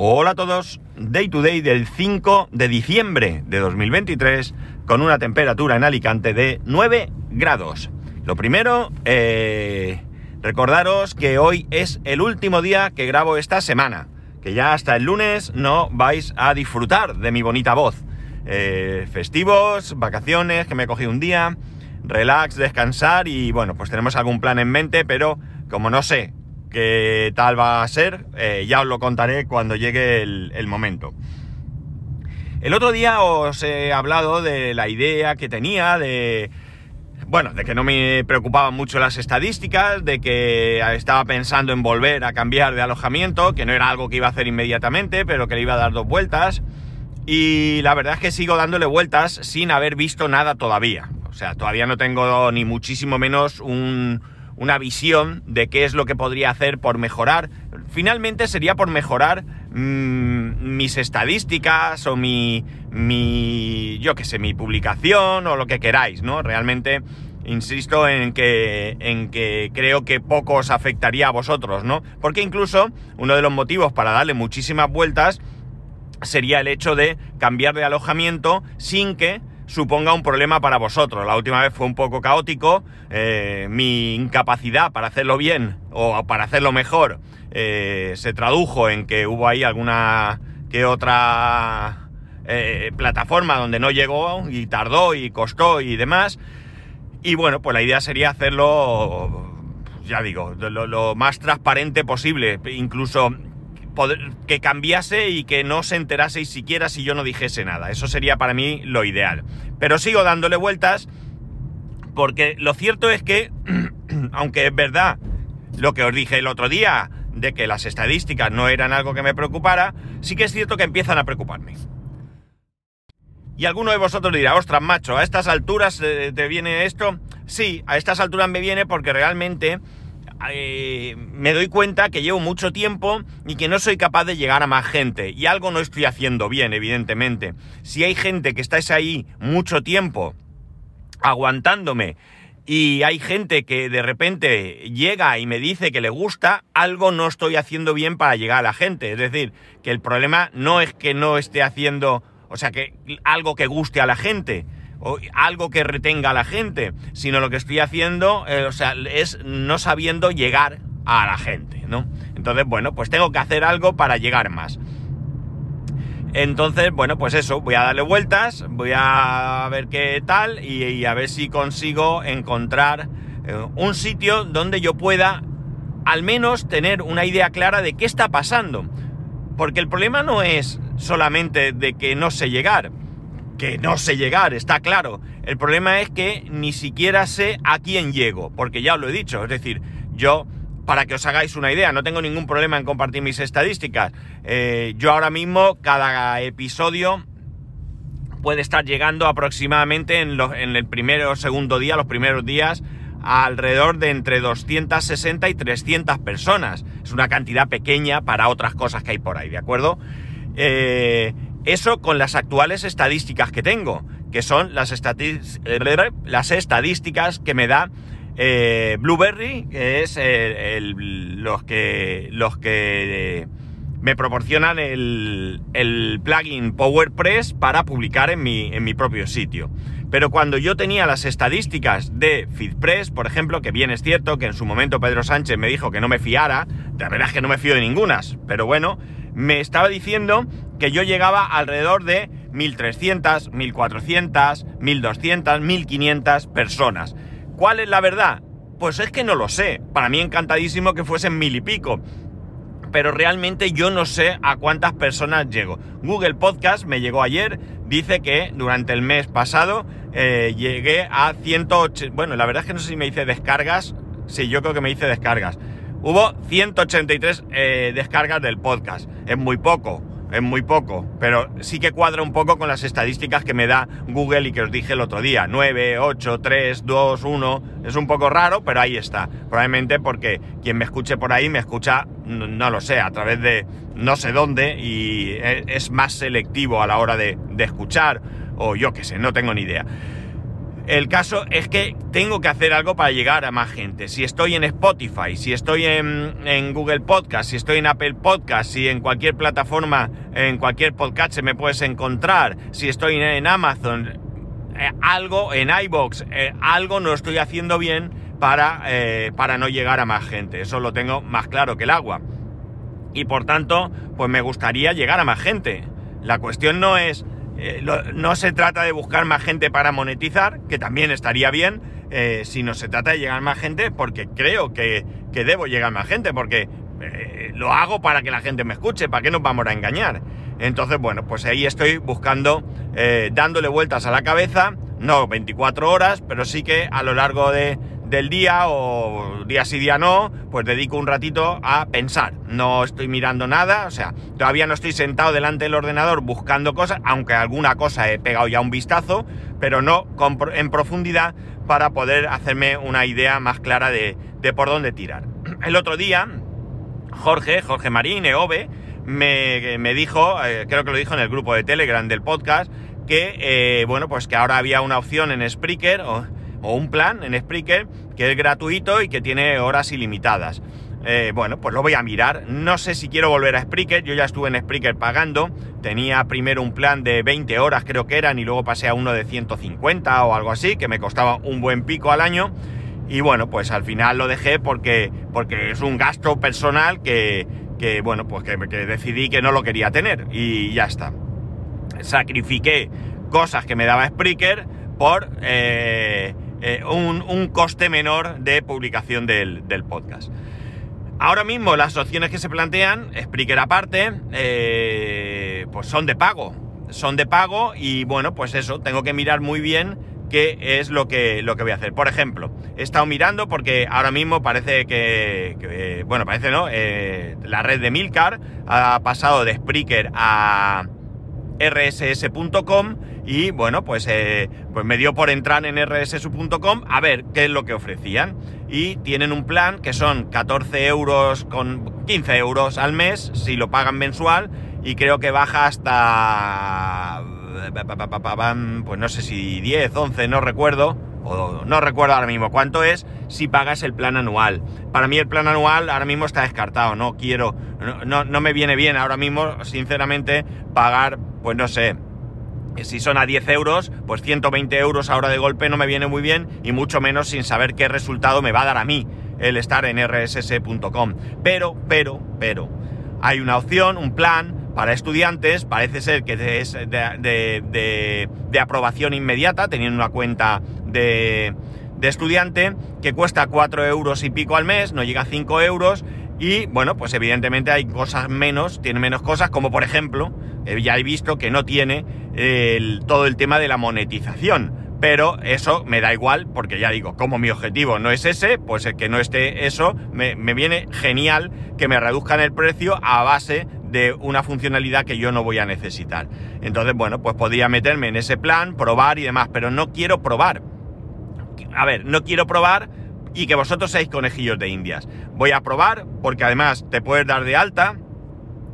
Hola a todos, Day to Day del 5 de diciembre de 2023 con una temperatura en Alicante de 9 grados. Lo primero, eh, recordaros que hoy es el último día que grabo esta semana, que ya hasta el lunes no vais a disfrutar de mi bonita voz. Eh, festivos, vacaciones, que me cogido un día, relax, descansar y bueno, pues tenemos algún plan en mente, pero como no sé qué tal va a ser, eh, ya os lo contaré cuando llegue el, momento. El otro día os he hablado de la idea que tenía de... Bueno, de que no me preocupaban mucho las estadísticas, de que estaba pensando en volver a cambiar de alojamiento, que no era algo que iba a hacer inmediatamente, pero que le iba a dar dos vueltas. Y la verdad es que sigo dándole vueltas sin haber visto nada todavía. O sea, todavía no tengo ni muchísimo menos un, una visión de qué es lo que podría hacer por mejorar. Finalmente sería por mejorar mm, mis estadísticas o mi, mi, yo qué sé, mi publicación o lo que queráis, ¿no? Realmente insisto en que, en que creo que poco os afectaría a vosotros, ¿no? Porque incluso uno de los motivos para darle muchísimas vueltas sería el hecho de cambiar de alojamiento sin que suponga un problema para vosotros. La última vez fue un poco caótico, eh, mi incapacidad para hacerlo bien o para hacerlo mejor eh, se tradujo en que hubo ahí alguna que otra eh, plataforma donde no llegó y tardó y costó y demás. Y bueno, pues la idea sería hacerlo, ya digo, lo, lo más transparente posible, incluso que cambiase y que no se enteraseis siquiera si yo no dijese nada. Eso sería para mí lo ideal. Pero sigo dándole vueltas porque lo cierto es que, aunque es verdad lo que os dije el otro día, de que las estadísticas no eran algo que me preocupara, sí que es cierto que empiezan a preocuparme. Y alguno de vosotros dirá, ostras, macho, a estas alturas eh, te viene esto. Sí, a estas alturas me viene porque realmente eh, me doy cuenta que llevo mucho tiempo y que no soy capaz de llegar a más gente. Y algo no estoy haciendo bien, evidentemente. Si hay gente que estáis ahí mucho tiempo aguantándome y hay gente que de repente llega y me dice que le gusta, algo no estoy haciendo bien para llegar a la gente. Es decir, que el problema no es que no esté haciendo, o sea, que algo que guste a la gente, algo que retenga a la gente, sino lo que estoy haciendo, eh, o sea, es no sabiendo llegar a la gente, ¿no? Entonces, bueno, pues tengo que hacer algo para llegar más. Entonces, bueno, pues eso, voy a darle vueltas, voy a ver qué tal y, a ver si consigo encontrar eh, un sitio donde yo pueda al menos tener una idea clara de qué está pasando. Porque el problema no es solamente de que no sé llegar, que no sé llegar, está claro. El problema es que ni siquiera sé a quién llego, porque ya os lo he dicho, es decir, yo, para que os hagáis una idea, no tengo ningún problema en compartir mis estadísticas. Eh, yo ahora mismo, cada episodio puede estar llegando aproximadamente en, en el primero o segundo día, los primeros días, alrededor de entre 260 y 300 personas. Es una cantidad pequeña para otras cosas que hay por ahí, ¿de acuerdo? Eh, eso con las actuales estadísticas que tengo, que son las, las estadísticas que me da eh, Blueberry, que es los que, los que eh, me proporcionan el, el, plugin PowerPress para publicar en mi, en mi propio sitio. Pero cuando yo tenía las estadísticas de FeedPress, por ejemplo, que bien es cierto que en su momento Pedro Sánchez me dijo que no me fiara, la verdad es que no me fío de ningunas, pero bueno, me estaba diciendo que yo llegaba alrededor de 1.300, 1.400, 1.200, 1.500 personas. ¿Cuál es la verdad? Pues es que no lo sé. Para mí encantadísimo que fuesen mil y pico. Pero realmente yo no sé a cuántas personas llego. Google Podcast me llegó ayer, dice que durante el mes pasado eh, llegué a 180... Bueno, la verdad es que no sé si me dice descargas. Sí, yo creo que me dice descargas. Hubo 183 eh, descargas del podcast. Es muy poco, es muy poco, pero sí que cuadra un poco con las estadísticas que me da Google y que os dije el otro día. 9, 8, 3, 2, 1. Es un poco raro, pero ahí está. Probablemente porque quien me escuche por ahí me escucha, no, lo sé, a través de no sé dónde y e, es más selectivo a la hora de, de escuchar o yo qué sé, no tengo ni idea. El caso es que tengo que hacer algo para llegar a más gente. Si estoy en Spotify, si estoy en, Google Podcast, si estoy en Apple Podcast, si en cualquier plataforma, en cualquier podcast se me puedes encontrar, si estoy en Amazon, eh, algo, en iBox, eh, algo no estoy haciendo bien para, eh, para no llegar a más gente. Eso lo tengo más claro que el agua. Y por tanto, pues me gustaría llegar a más gente. La cuestión no es eh, no se trata de buscar más gente para monetizar, que también estaría bien, eh, sino se trata de llegar más gente porque creo que, debo llegar más gente, porque eh, lo hago para que la gente me escuche, ¿para qué nos vamos a engañar? Entonces, bueno, pues ahí estoy buscando, dándole vueltas a la cabeza, no 24 horas, pero sí que a lo largo de, del día o día sí día no, pues dedico un ratito a pensar. No estoy mirando nada, o sea, todavía no estoy sentado delante del ordenador buscando cosas, aunque alguna cosa he pegado ya un vistazo, pero no en profundidad para poder hacerme una idea más clara de, por dónde tirar. El otro día, Jorge, Jorge Marín, EOBE, me, dijo, eh, creo que lo dijo en el grupo de Telegram del podcast, que, eh, bueno, pues que ahora había una opción en Spreaker, o, o un plan en Spreaker que es gratuito y que tiene horas ilimitadas. Eh, bueno, pues lo voy a mirar. No sé si quiero volver a Spreaker. Yo ya estuve en Spreaker pagando. Tenía primero un plan de 20 horas, creo que eran, y luego pasé a uno de 150 o algo así, que me costaba un buen pico al año. Y bueno, pues al final lo dejé porque, porque es un gasto personal que, que bueno, pues que, decidí que no lo quería tener. Y ya está. Sacrifiqué cosas que me daba Spreaker por. Eh, eh, un, coste menor de publicación del, podcast. Ahora mismo las opciones que se plantean, Spreaker aparte, eh, pues son de pago. Son de pago y bueno, pues eso, tengo que mirar muy bien qué es lo que, lo que voy a hacer. Por ejemplo, he estado mirando porque ahora mismo parece que, bueno, parece no, eh, la red de Milcar ha pasado de Spreaker a rss.com y bueno, pues, eh, pues me dio por entrar en rss.com a ver qué es lo que ofrecían. Y tienen un plan que son 14 euros con 15 euros al mes si lo pagan mensual y creo que baja hasta... Pues no sé si 10, 11, no recuerdo. O no recuerdo ahora mismo cuánto es si pagas el plan anual. Para mí el plan anual ahora mismo está descartado, no quiero, no, no me viene bien ahora mismo, sinceramente, pagar, pues no sé, si son a 10 euros, pues 120 euros ahora de golpe no me viene muy bien y mucho menos sin saber qué resultado me va a dar a mí el estar en rss.com. Pero, pero, pero, hay una opción, un plan para estudiantes, parece ser que es de, aprobación inmediata, teniendo una cuenta de, de estudiante, que cuesta 4 euros y pico al mes, no llega a 5 euros, y bueno, pues evidentemente hay cosas menos, tiene menos cosas, como por ejemplo, eh, ya he visto que no tiene todo el tema de la monetización. Pero eso me da igual, porque ya digo, como mi objetivo no es ese, pues el que no esté eso, me, me viene genial que me reduzcan el precio a base de una funcionalidad que yo no voy a necesitar. Entonces, bueno, pues podría meterme en ese plan, probar y demás, pero no quiero probar. A ver, no quiero probar y que vosotros seáis conejillos de indias. Voy a probar porque además te puedes dar de alta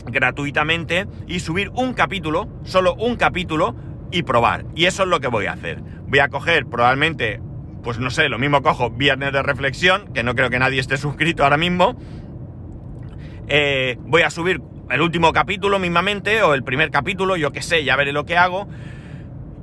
gratuitamente y subir un capítulo, solo un capítulo y probar. Y eso es lo que voy a hacer. Voy a coger probablemente, pues no sé, lo mismo cojo viernes de reflexión, que no creo que nadie esté suscrito ahora mismo. Eh, voy a subir el último capítulo mismamente o el primer capítulo, yo que sé, ya veré lo que hago.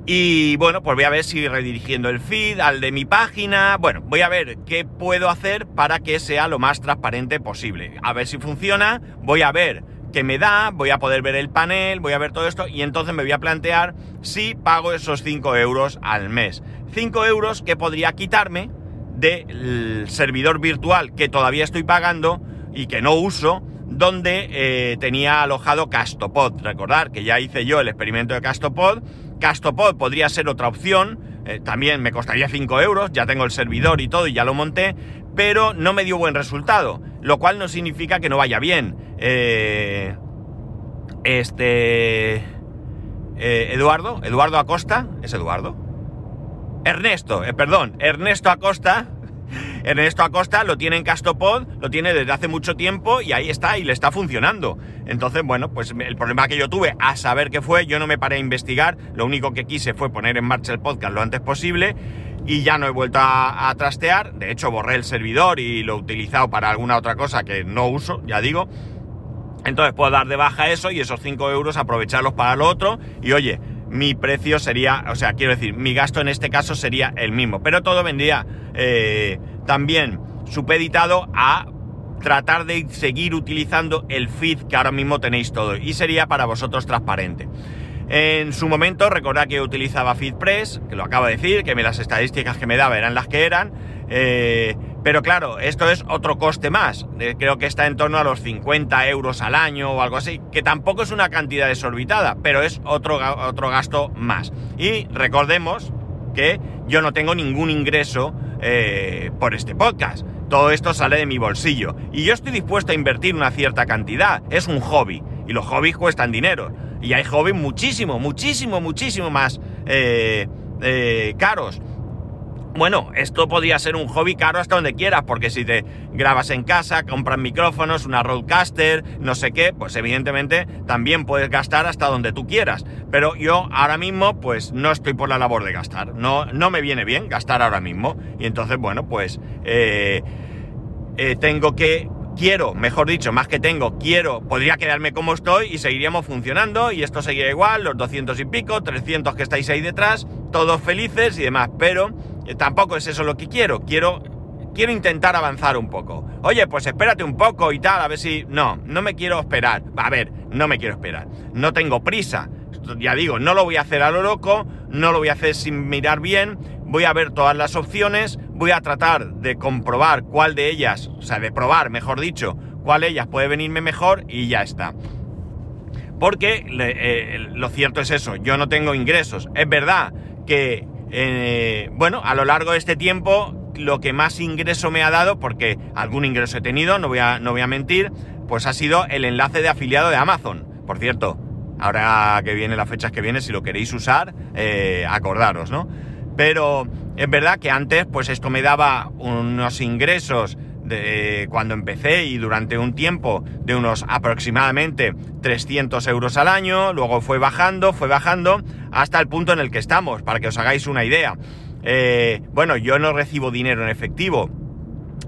Y bueno, pues voy a ver si redirigiendo el feed al de mi página. Bueno, voy a ver qué puedo hacer para que sea lo más transparente posible. A ver si funciona. Voy a ver qué me da. Voy a poder ver el panel. Voy a ver todo esto. Y entonces me voy a plantear si pago esos 5 euros al mes. 5 euros que podría quitarme del servidor virtual que todavía estoy pagando y que no uso donde eh, tenía alojado Castopod. Recordar que ya hice yo el experimento de Castopod Castopod podría ser otra opción, eh, también me costaría 5 euros, ya tengo el servidor y todo y ya lo monté, pero no me dio buen resultado, lo cual no significa que no vaya bien. Eh, este... Eh, Eduardo, Eduardo Acosta, ¿es Eduardo? Ernesto, perdón, Ernesto Acosta Ernesto Acosta lo tiene en Castopod, lo tiene desde hace mucho tiempo y ahí está y le está funcionando. Entonces, bueno, pues el problema que yo tuve a saber qué fue, yo no me paré a investigar, lo único que quise fue poner en marcha el podcast lo antes posible y ya no he vuelto a, trastear. De hecho, borré el servidor y lo he utilizado para alguna otra cosa que no uso, ya digo. Entonces puedo dar de baja eso y esos 5 euros aprovecharlos para lo otro. Y oye, mi precio sería, o sea, quiero decir, mi gasto en este caso sería el mismo. Pero todo vendría eh, también supeditado a tratar de seguir utilizando el feed que ahora mismo tenéis todo. Y sería para vosotros transparente. En su momento, recordad que utilizaba FeedPress, que lo acabo de decir, que las estadísticas que me daba eran las que eran. Eh, pero claro, esto es otro coste más. Eh, creo que está en torno a los 50 euros al año o algo así, que tampoco es una cantidad desorbitada, pero es otro, otro gasto más. Y recordemos que yo no tengo ningún ingreso eh, por este podcast. Todo esto sale de mi bolsillo. Y yo estoy dispuesto a invertir una cierta cantidad. Es un hobby. Y los hobbies cuestan dinero. Y hay hobbies muchísimo, muchísimo, muchísimo más eh, eh, caros. Bueno, esto podría ser un hobby caro hasta donde quieras, porque si te grabas en casa, compras micrófonos, una roadcaster, no sé qué, pues evidentemente también puedes gastar hasta donde tú quieras. Pero yo ahora mismo, pues no estoy por la labor de gastar. No, no me viene bien gastar ahora mismo. Y entonces, bueno, pues eh, tengo que quiero, mejor dicho, más que tengo, quiero, podría quedarme como estoy y seguiríamos funcionando y esto seguiría igual, los 200 y pico, 300 que estáis ahí detrás, todos felices y demás, pero eh, tampoco es eso lo que quiero, quiero quiero intentar avanzar un poco. Oye, pues espérate un poco y tal, a ver si no, no me quiero esperar. A ver, no me quiero esperar. No tengo prisa. Ya digo, no lo voy a hacer a lo loco, no lo voy a hacer sin mirar bien, voy a ver todas las opciones, voy a tratar de comprobar cuál de ellas, o sea, de probar, mejor dicho, cuál de ellas puede venirme mejor y ya está. Porque eh, lo cierto es eso, yo no tengo ingresos. Es verdad que, eh, bueno, a lo largo de este tiempo, lo que más ingreso me ha dado, porque algún ingreso he tenido, no voy a, no voy a mentir, pues ha sido el enlace de afiliado de Amazon. Por cierto, ahora que viene las fechas que viene, si lo queréis usar, eh, acordaros, ¿no? Pero es verdad que antes, pues esto me daba unos ingresos de cuando empecé y durante un tiempo de unos aproximadamente 300 euros al año, luego fue bajando, fue bajando hasta el punto en el que estamos, para que os hagáis una idea. Eh, bueno, yo no recibo dinero en efectivo,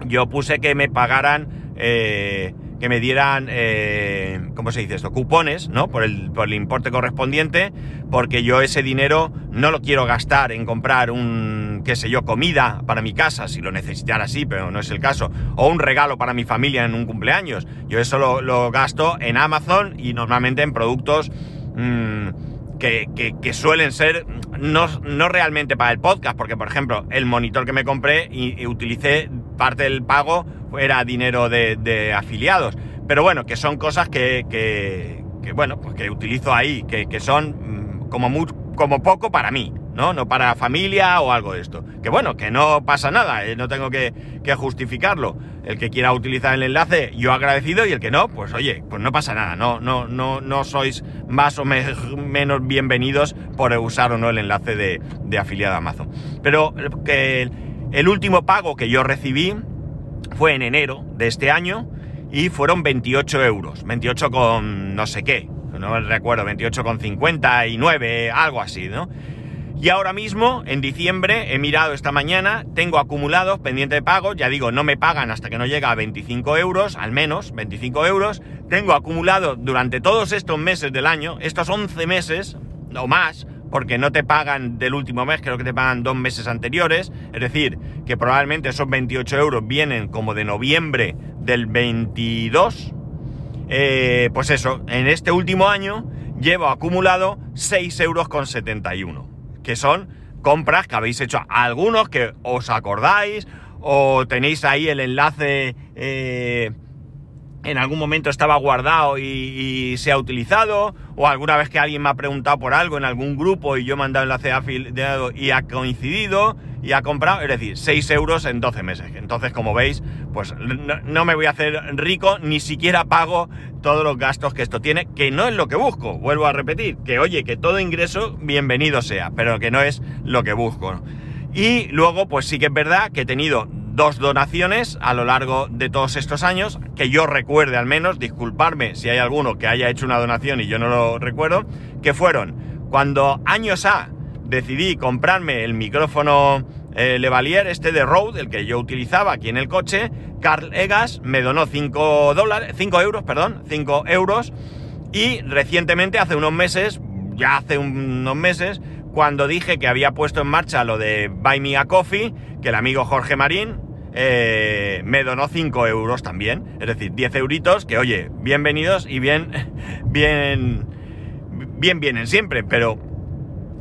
yo puse que me pagaran eh, que me dieran, eh, ¿cómo se dice esto? Cupones, ¿no? Por el, por el importe correspondiente, porque yo ese dinero no lo quiero gastar en comprar un, qué sé yo, comida para mi casa, si lo necesitara así, pero no es el caso, o un regalo para mi familia en un cumpleaños. Yo eso lo, gasto en Amazon y normalmente en productos... Mm, que, suelen ser no, no, realmente para el podcast, porque por ejemplo el monitor que me compré y utilicé parte del pago era dinero de, afiliados. Pero bueno, que son cosas que, que, bueno, pues que utilizo ahí, que, son mm, como, muy, como poco para mí, ¿no? No para familia o algo de esto. Que bueno, que no pasa nada, eh, no tengo que, justificarlo. El que quiera utilizar el enlace, yo agradecido, y el que no, pues oye, pues no pasa nada, no, no, no, no sois más o menos bienvenidos por usar o no el enlace de, afiliado a Amazon. Pero que el último pago que yo recibí, fue en enero de este año y fueron 28 euros, 28 con no sé qué, no recuerdo, 28 con 59, algo así, ¿no? Y ahora mismo, en diciembre, he mirado esta mañana, tengo acumulados pendiente de pago, ya digo, no me pagan hasta que no llega a 25 euros, al menos 25 euros, tengo acumulado durante todos estos meses del año, estos 11 meses o más, porque no te pagan del último mes, creo que te pagan dos meses anteriores, es decir, que probablemente esos 28 euros vienen como de noviembre del 22, eh, pues eso, en este último año llevo acumulado 6 euros con 71, que son compras que habéis hecho algunos que os acordáis o tenéis ahí el enlace eh, en algún momento estaba guardado y, se ha utilizado, o alguna vez que alguien me ha preguntado por algo en algún grupo y yo he mandado enlace afiliado y ha coincidido y ha comprado, es decir, 6 euros en 12 meses. Entonces, como veis, pues no, me voy a hacer rico, ni siquiera pago todos los gastos que esto tiene, que no es lo que busco, vuelvo a repetir, que oye, que todo ingreso bienvenido sea, pero que no es lo que busco. Y luego, pues sí que es verdad que he tenido dos donaciones a lo largo de todos estos años, que yo recuerde al menos, disculparme si hay alguno que haya hecho una donación y yo no lo recuerdo, que fueron cuando años A decidí comprarme el micrófono eh, Levalier, este de Rode, el que yo utilizaba aquí en el coche, Carl Egas me donó 5 dólares, 5 euros, perdón, 5 euros, y recientemente, hace unos meses, ya hace unos meses, cuando dije que había puesto en marcha lo de Buy Me a Coffee, que el amigo Jorge Marín eh, me donó 5 euros también. Es decir, 10 euritos que, oye, bienvenidos y bien, bien, bien vienen siempre, pero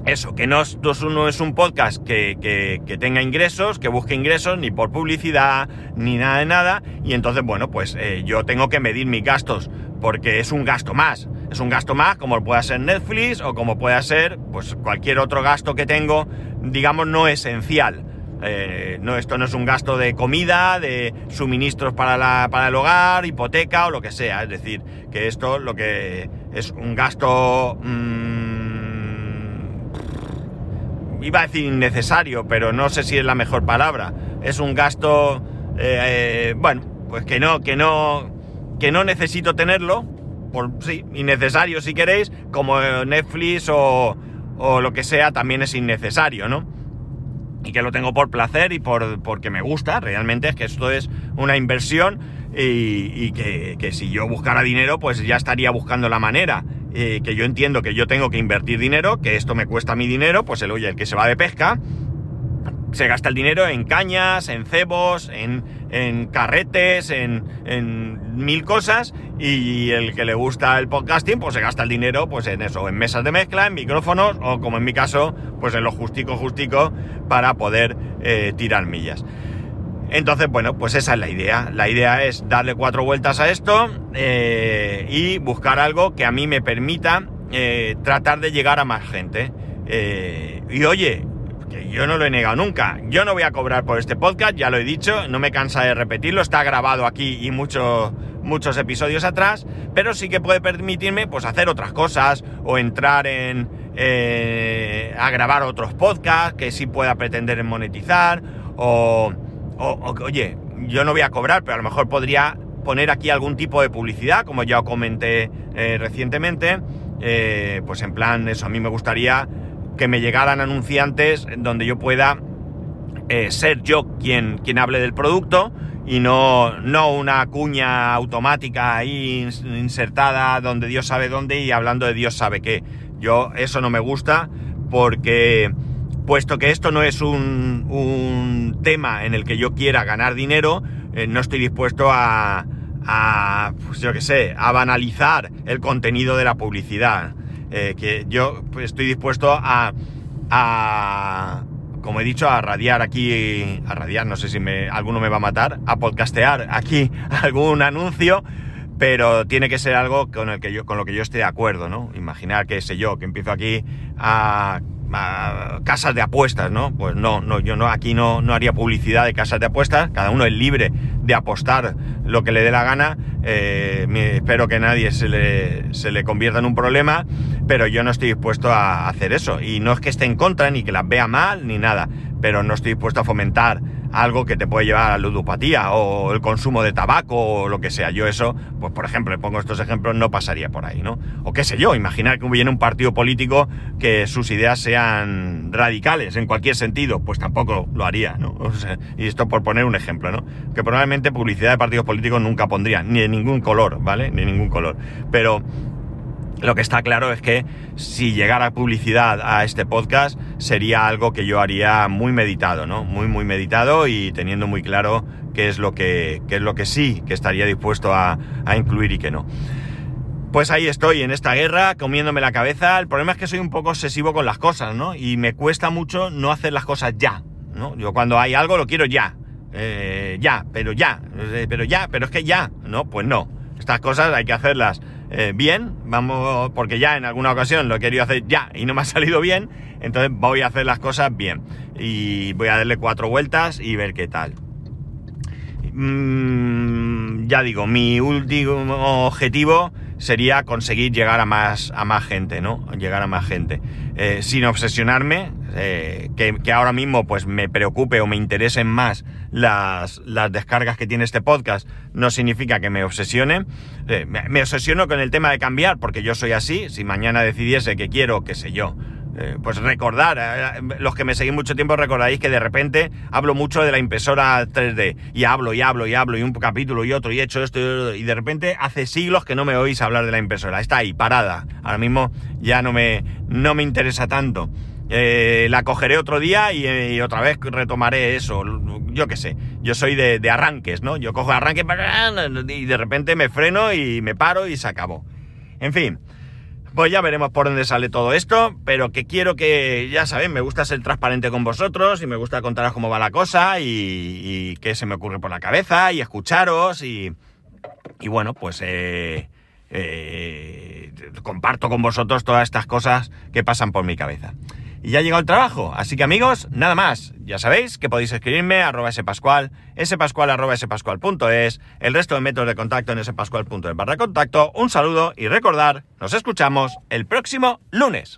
eso, que no, no es un podcast que, que, tenga ingresos, que busque ingresos, ni por publicidad, ni nada de nada, y entonces, bueno, pues eh, yo tengo que medir mis gastos, porque es un gasto más es un gasto más, como pueda ser Netflix o como pueda ser pues, cualquier otro gasto que tengo, digamos, no esencial. Eh, no, esto no es un gasto de comida, de suministros para, la, para el hogar, hipoteca o lo que sea. Es decir, que esto lo que es un gasto... Mmm, iba a decir innecesario, pero no sé si es la mejor palabra. Es un gasto... Eh, eh, bueno, pues que no, que no, que no necesito tenerlo, por sí, innecesario si queréis, como Netflix o, o lo que sea, también es innecesario, ¿no? y que lo tengo por placer y por, porque me gusta, realmente es que esto es una inversión y, que, que, si yo buscara dinero pues ya estaría buscando la manera, eh, que yo entiendo que yo tengo que invertir dinero, que esto me cuesta mi dinero, pues el oye, el que se va de pesca, se gasta el dinero en cañas, en cebos, en, en carretes, en, en, mil cosas, y el que le gusta el podcasting, pues se gasta el dinero pues en eso, en mesas de mezcla, en micrófonos, o como en mi caso, pues en lo justico, justico, para poder eh, tirar millas. Entonces, bueno, pues esa es la idea. La idea es darle cuatro vueltas a esto eh, y buscar algo que a mí me permita eh, tratar de llegar a más gente. y oye, yo no lo he negado nunca. Yo no voy a cobrar por este podcast, ya lo he dicho, no me cansa de repetirlo, está grabado aquí y muchos episodios atrás, pero sí que puede permitirme pues hacer otras cosas o entrar en eh, a grabar otros podcasts que sí pueda pretender monetizar o, oye, yo no voy a cobrar, pero a lo mejor podría poner aquí algún tipo de publicidad, como ya comenté eh, recientemente, eh, pues en plan eso, a mí me gustaría que me llegaran anunciantes donde yo pueda eh, ser yo quien, quien hable del producto y no, no una cuña automática ahí insertada donde Dios sabe dónde y hablando de Dios sabe qué. Yo eso no me gusta porque puesto que esto no es un, un tema en el que yo quiera ganar dinero, eh, no estoy dispuesto a, a pues yo qué sé, a banalizar el contenido de la publicidad. Eh, que yo estoy dispuesto a, a, como he dicho, a radiar aquí, a radiar, no sé si alguno me va a matar, a podcastear aquí algún anuncio, pero tiene que ser algo con, el que yo, con lo que yo esté de acuerdo, ¿no? Imaginar que sé yo, que empiezo aquí a casas de apuestas, ¿no? Pues no, no, yo no, aquí no, no haría publicidad de casas de apuestas, cada uno es libre de apostar lo que le dé la gana, eh, espero que nadie se le, se le convierta en un problema, pero yo no estoy dispuesto a hacer eso, y no es que esté en contra, ni que las vea mal, ni nada, pero no estoy dispuesto a fomentar algo que te puede llevar a la ludopatía o el consumo de tabaco o lo que sea. Yo eso, pues por ejemplo, le pongo estos ejemplos, no pasaría por ahí, ¿no? O qué sé yo, imaginar que hubiera un partido político que sus ideas sean radicales en cualquier sentido, pues tampoco lo haría, ¿no? y esto por poner un ejemplo, ¿no? Que probablemente publicidad de partidos políticos nunca pondría, ni de ningún color, ¿vale? Ni de ningún color. Pero lo que está claro es que si llegara publicidad a este podcast sería algo que yo haría muy meditado, ¿no? Muy, muy meditado y teniendo muy claro qué es lo que, es lo que sí que estaría dispuesto a, incluir y qué no. Pues ahí estoy, en esta guerra, comiéndome la cabeza. El problema es que soy un poco obsesivo con las cosas, ¿no? Y me cuesta mucho no hacer las cosas ya, ¿no? Yo cuando hay algo lo quiero ya. Eh, ya, pero ya, eh, pero ya, pero es que ya, ¿no? Pues no. Estas cosas hay que hacerlas eh, bien, vamos, porque ya en alguna ocasión lo he querido hacer ya y no me ha salido bien, entonces voy a hacer las cosas bien. Y voy a darle cuatro vueltas y ver qué tal. Mm, ya digo, mi último objetivo sería conseguir llegar a más, a más gente, ¿no? Llegar a más gente. Eh, sin obsesionarme, eh, que, ahora mismo pues me preocupe o me interesen más las, las descargas que tiene este podcast, no significa que me obsesione. Eh, me, me obsesiono con el tema de cambiar, porque yo soy así. Si mañana decidiese que quiero, qué sé yo, eh, pues recordar, eh, los que me seguís mucho tiempo recordaréis que de repente hablo mucho de la impresora 3D y hablo y hablo y hablo y un capítulo y otro y he hecho esto y, de repente hace siglos que no me oís hablar de la impresora, está ahí, parada, ahora mismo ya no me, no me interesa tanto. Eh, la cogeré otro día y, otra vez retomaré eso, yo qué sé, yo soy de, de arranques, ¿no? Yo cojo arranque y de repente me freno y me paro y se acabó. En fin, pues ya veremos por dónde sale todo esto, pero que quiero que, ya saben, me gusta ser transparente con vosotros y me gusta contaros cómo va la cosa y, qué se me ocurre por la cabeza y escucharos y, y bueno, pues eh, eh, comparto con vosotros todas estas cosas que pasan por mi cabeza y ya ha llegado el trabajo. Así que amigos, nada más. Ya sabéis que podéis escribirme a arroba spascual, spascual arroba spascual.es, el resto de métodos de contacto en spascual.es barra contacto. Un saludo y recordar, nos escuchamos el próximo lunes.